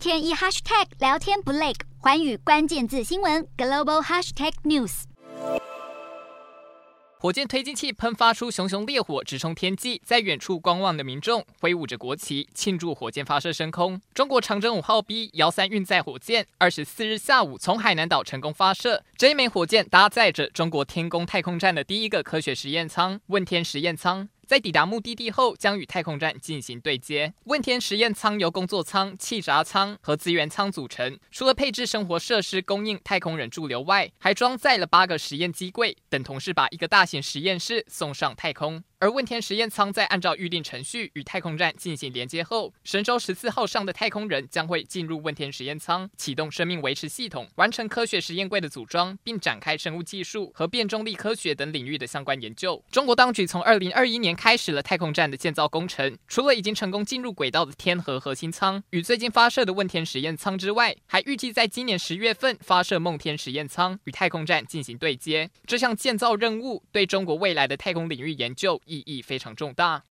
天一 hashtag 聊天不累，环宇关键字新闻 global hashtag news。火箭推进器喷发出熊熊烈火，直冲天际，在远处观望的民众挥舞着国旗，庆祝火箭发射升空。中国长征五号 B 遥三运载火箭二十四日下午从海南岛成功发射。这一枚火箭搭载着中国天宫太空站的第一个科学实验舱——问天实验舱。在抵达目的地后，将与太空站进行对接。问天实验舱由工作舱、气闸舱和资源舱组成。除了配置生活设施供应太空人驻留外，还装载了八个实验机柜，等同事把一个大型实验室送上太空。而问天实验舱在按照预定程序与太空站进行连接后，神舟十四号上的太空人将会进入问天实验舱，启动生命维持系统，完成科学实验柜的组装，并展开生物技术和变重力科学等领域的相关研究。中国当局从二零二一年开始了太空站的建造工程，除了已经成功进入轨道的天和核心舱与最近发射的问天实验舱之外，还预计在今年十月份发射梦天实验舱与太空站进行对接。这项建造任务对中国未来的太空领域研究意义非常重大。